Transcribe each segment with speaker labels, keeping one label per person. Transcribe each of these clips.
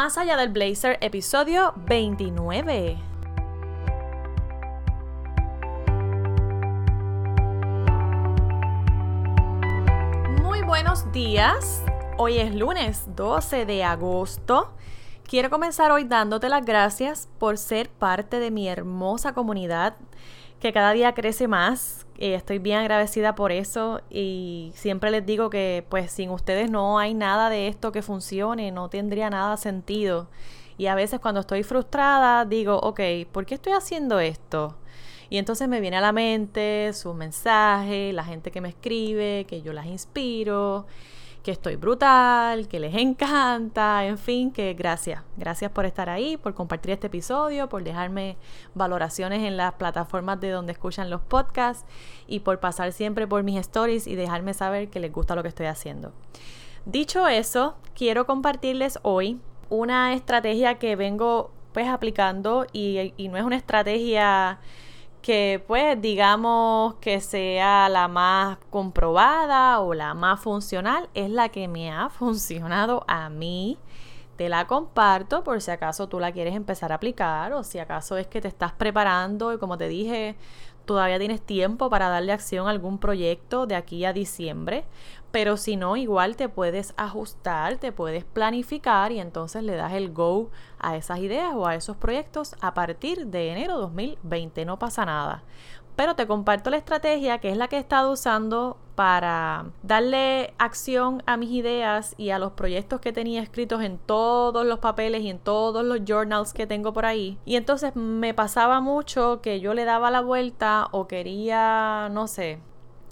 Speaker 1: Más allá del blazer, episodio 29. Muy buenos días. Hoy es lunes 12 de agosto. Quiero comenzar hoy dándote las gracias por ser parte de mi hermosa comunidad que cada día crece más. Estoy bien agradecida por eso y siempre les digo que pues sin ustedes no hay nada de esto que funcione, no tendría nada sentido. Y a veces cuando estoy frustrada digo, ok, ¿por qué estoy haciendo esto? Y entonces me viene a la mente sus mensajes, la gente que me escribe, que yo las inspiro que estoy brutal, que les encanta, en fin, que gracias. Gracias por estar ahí, por compartir este episodio, por dejarme valoraciones en las plataformas de donde escuchan los podcasts y por pasar siempre por mis stories y dejarme saber que les gusta lo que estoy haciendo. Dicho eso, quiero compartirles hoy una estrategia que vengo pues aplicando y, y no es una estrategia que pues digamos que sea la más comprobada o la más funcional, es la que me ha funcionado a mí. Te la comparto por si acaso tú la quieres empezar a aplicar o si acaso es que te estás preparando y como te dije, todavía tienes tiempo para darle acción a algún proyecto de aquí a diciembre. Pero si no, igual te puedes ajustar, te puedes planificar y entonces le das el go a esas ideas o a esos proyectos a partir de enero 2020. No pasa nada. Pero te comparto la estrategia que es la que he estado usando para darle acción a mis ideas y a los proyectos que tenía escritos en todos los papeles y en todos los journals que tengo por ahí. Y entonces me pasaba mucho que yo le daba la vuelta o quería, no sé,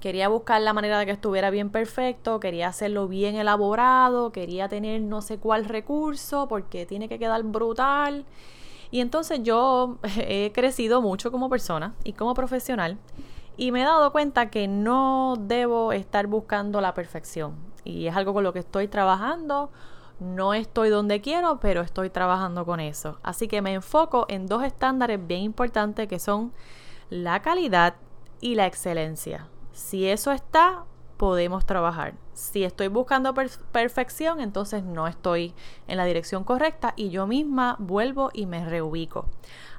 Speaker 1: Quería buscar la manera de que estuviera bien perfecto, quería hacerlo bien elaborado, quería tener no sé cuál recurso porque tiene que quedar brutal. Y entonces yo he crecido mucho como persona y como profesional y me he dado cuenta que no debo estar buscando la perfección. Y es algo con lo que estoy trabajando. No estoy donde quiero, pero estoy trabajando con eso. Así que me enfoco en dos estándares bien importantes que son la calidad y la excelencia. Si eso está, podemos trabajar. Si estoy buscando perfección, entonces no estoy en la dirección correcta y yo misma vuelvo y me reubico.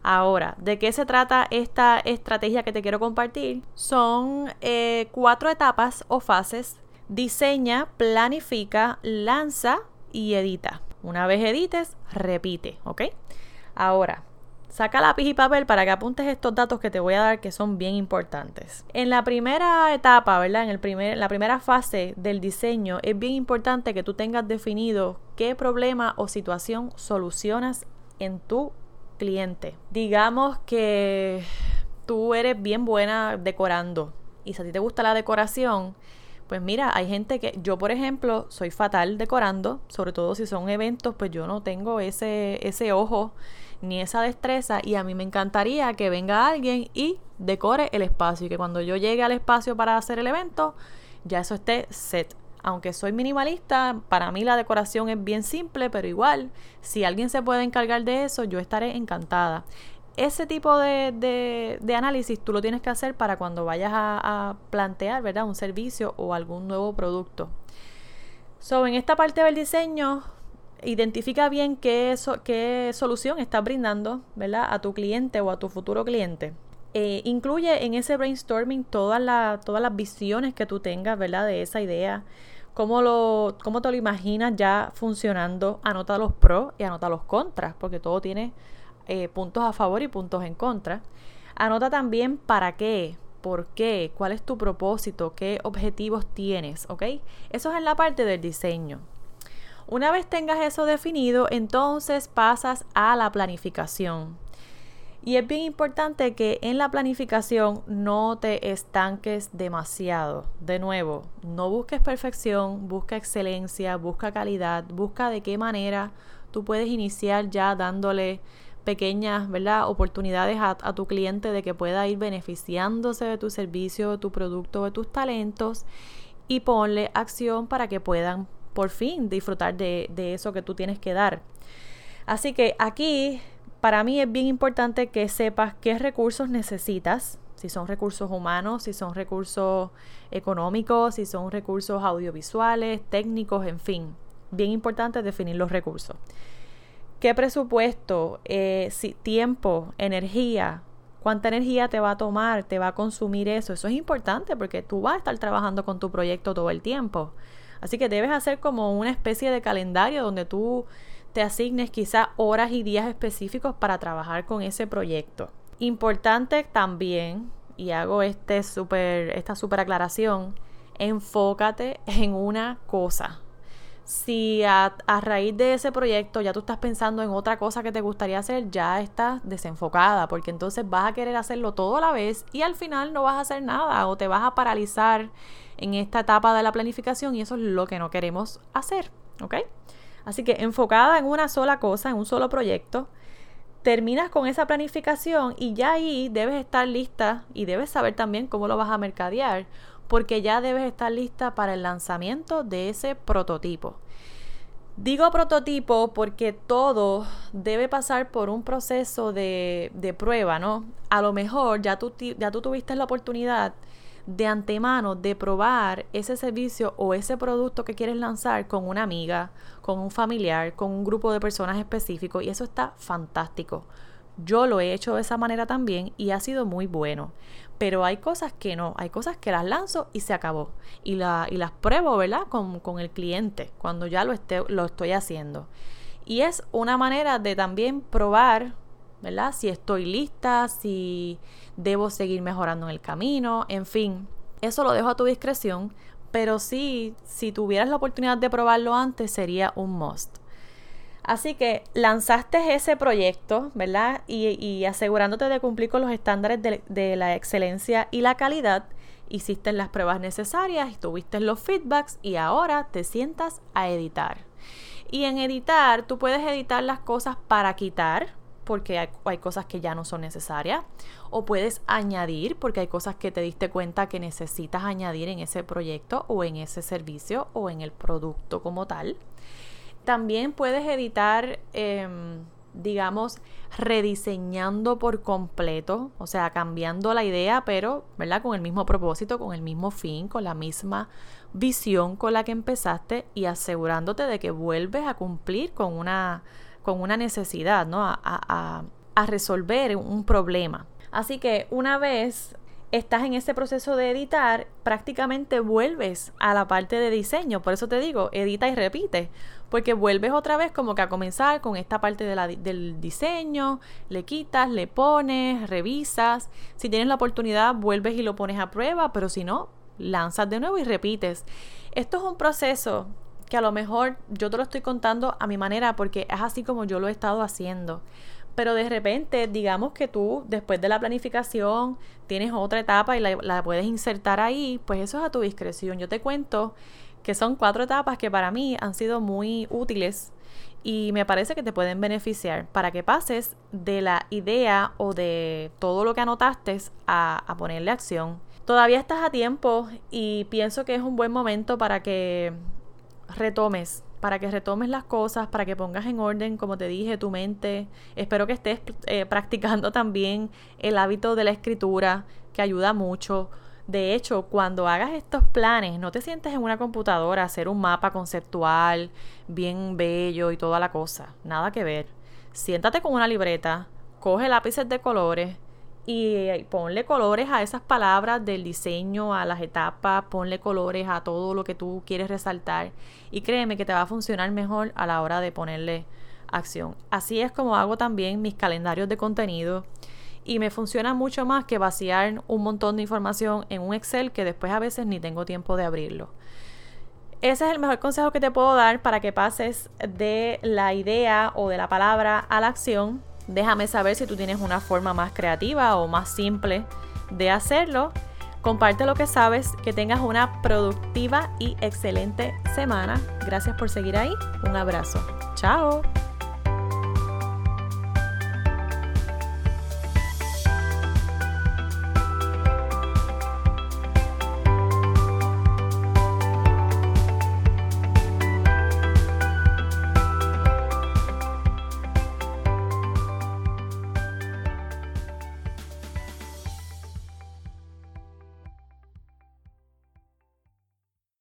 Speaker 1: Ahora, ¿de qué se trata esta estrategia que te quiero compartir? Son eh, cuatro etapas o fases. Diseña, planifica, lanza y edita. Una vez edites, repite, ¿ok? Ahora, Saca lápiz y papel para que apuntes estos datos que te voy a dar que son bien importantes. En la primera etapa, ¿verdad? En, el primer, la primera fase del diseño es bien importante que tú tengas definido qué problema o situación solucionas en tu cliente. Digamos que tú eres bien buena decorando y si a ti te gusta la decoración, pues mira, hay gente que yo, por ejemplo, soy fatal decorando, sobre todo si son eventos, pues yo no tengo ese, ese ojo ni esa destreza y a mí me encantaría que venga alguien y decore el espacio y que cuando yo llegue al espacio para hacer el evento, ya eso esté set. Aunque soy minimalista, para mí la decoración es bien simple, pero igual, si alguien se puede encargar de eso, yo estaré encantada. Ese tipo de, de, análisis tú lo tienes que hacer para cuando vayas a, a plantear, ¿verdad? Un servicio o algún nuevo producto. So, en esta parte del diseño, identifica bien qué, solución estás brindando a tu cliente o a tu futuro cliente. Eh, incluye en ese brainstorming todas, las visiones que tú tengas de esa idea, cómo, lo, te lo imaginas ya funcionando, anota los pros y anota los contras, porque todo tiene eh, puntos a favor y puntos en contra. Anota también para qué, por qué, cuál es tu propósito, qué objetivos tienes, ¿ok? Eso es en la parte del diseño. Una vez tengas eso definido, entonces pasas a la planificación. Y es bien importante que en la planificación no te estanques demasiado. De nuevo, no busques perfección, busca excelencia, busca calidad, busca de qué manera tú puedes iniciar ya dándole pequeñas ¿verdad? oportunidades a, a, tu cliente de que pueda ir beneficiándose de tu servicio, de tu producto, de tus talentos y ponle acción para que puedan por fin disfrutar de, eso que tú tienes que dar. Así que aquí para mí es bien importante que sepas qué recursos necesitas, si son recursos humanos, si son recursos económicos, si son recursos audiovisuales, técnicos, en fin. Bien importante definir los recursos. ¿Qué presupuesto, eh, tiempo, energía? ¿Cuánta energía te va a tomar, te va a consumir eso? Eso es importante porque tú vas a estar trabajando con tu proyecto todo el tiempo. Así que debes hacer como una especie de calendario donde tú te asignes quizás horas y días específicos para trabajar con ese proyecto. Importante también, y hago este super, esta super aclaración, enfócate en una cosa. Si a, a, raíz de ese proyecto ya tú estás pensando en otra cosa que te gustaría hacer, ya estás desenfocada, porque entonces vas a querer hacerlo todo a la vez y al final no vas a hacer nada o te vas a paralizar en esta etapa de la planificación y eso es lo que no queremos hacer, ¿ok? Así que enfocada en una sola cosa, en un solo proyecto, terminas con esa planificación y ya ahí debes estar lista y debes saber también cómo lo vas a mercadear porque ya debes estar lista para el lanzamiento de ese prototipo. Digo prototipo porque todo debe pasar por un proceso de, de prueba, ¿no? A lo mejor ya tú, ya tú tuviste la oportunidad de antemano de probar ese servicio o ese producto que quieres lanzar con una amiga, con un familiar, con un grupo de personas específicos y eso está fantástico. Yo lo he hecho de esa manera también y ha sido muy bueno. Pero hay cosas que no, hay cosas que las lanzo y se acabó. Y, la, y las pruebo, ¿verdad? Con, con, el cliente, cuando ya lo, esté, lo estoy haciendo. Y es una manera de también probar, ¿verdad? Si estoy lista, si debo seguir mejorando en el camino, en fin. Eso lo dejo a tu discreción, pero sí, si tuvieras la oportunidad de probarlo antes, sería un must. Así que lanzaste ese proyecto, ¿verdad? Y, asegurándote de cumplir con los estándares de, la excelencia y la calidad, hiciste las pruebas necesarias tuviste los feedbacks y ahora te sientas a editar. Y en editar, tú puedes editar las cosas para quitar, porque hay, cosas que ya no son necesarias, o puedes añadir, porque hay cosas que te diste cuenta que necesitas añadir en ese proyecto o en ese servicio o en el producto como tal. También puedes editar, em, digamos, rediseñando por completo, o sea, cambiando la idea, pero, ¿verdad? Con el mismo propósito, con el mismo fin, con la misma visión con la que empezaste y asegurándote de que vuelves a cumplir con una, con una necesidad, ¿no? A, a, a resolver un problema. Así que una vez estás en ese proceso de editar, prácticamente vuelves a la parte de diseño. Por eso te digo, edita y repite, porque vuelves otra vez como que a comenzar con esta parte del diseño, le quitas, le pones, revisas. Si tienes la oportunidad, vuelves y lo pones a prueba, pero si no, lanzas de nuevo y repites. Esto es un proceso que a lo mejor yo te lo estoy contando a mi manera porque es así como yo lo he estado haciendo pero de repente, digamos que tú después de la planificación tienes otra etapa y la, puedes insertar ahí, pues eso es a tu discreción. Yo te cuento que son cuatro etapas que para mí han sido muy útiles y me parece que te pueden beneficiar para que pases de la idea o de todo lo que anotaste a, a ponerle acción. Todavía estás a tiempo y pienso que es un buen momento para que retomes para que retomes las cosas, para que pongas en orden, como te dije, tu mente. Espero que estés eh, practicando también el hábito de la escritura, que ayuda mucho. De hecho, cuando hagas estos planes, no te sientes en una computadora a hacer un mapa conceptual, bien bello y toda la cosa. Nada que ver. Siéntate con una libreta, coge lápices de colores, y ponle colores a esas palabras del diseño, a las etapas, ponle colores a todo lo que tú quieres resaltar y créeme que te va a funcionar mejor a la hora de ponerle acción. Así es como hago también mis calendarios de contenido y me funciona mucho más que vaciar un montón de información en un Excel que después a veces ni tengo tiempo de abrirlo. Ese es el mejor consejo que te puedo dar para que pases de la idea o de la palabra a la acción Déjame saber si tú tienes una forma más creativa o más simple de hacerlo. Comparte lo que sabes, que tengas una productiva y excelente semana. Gracias por seguir ahí. Un abrazo. Chao.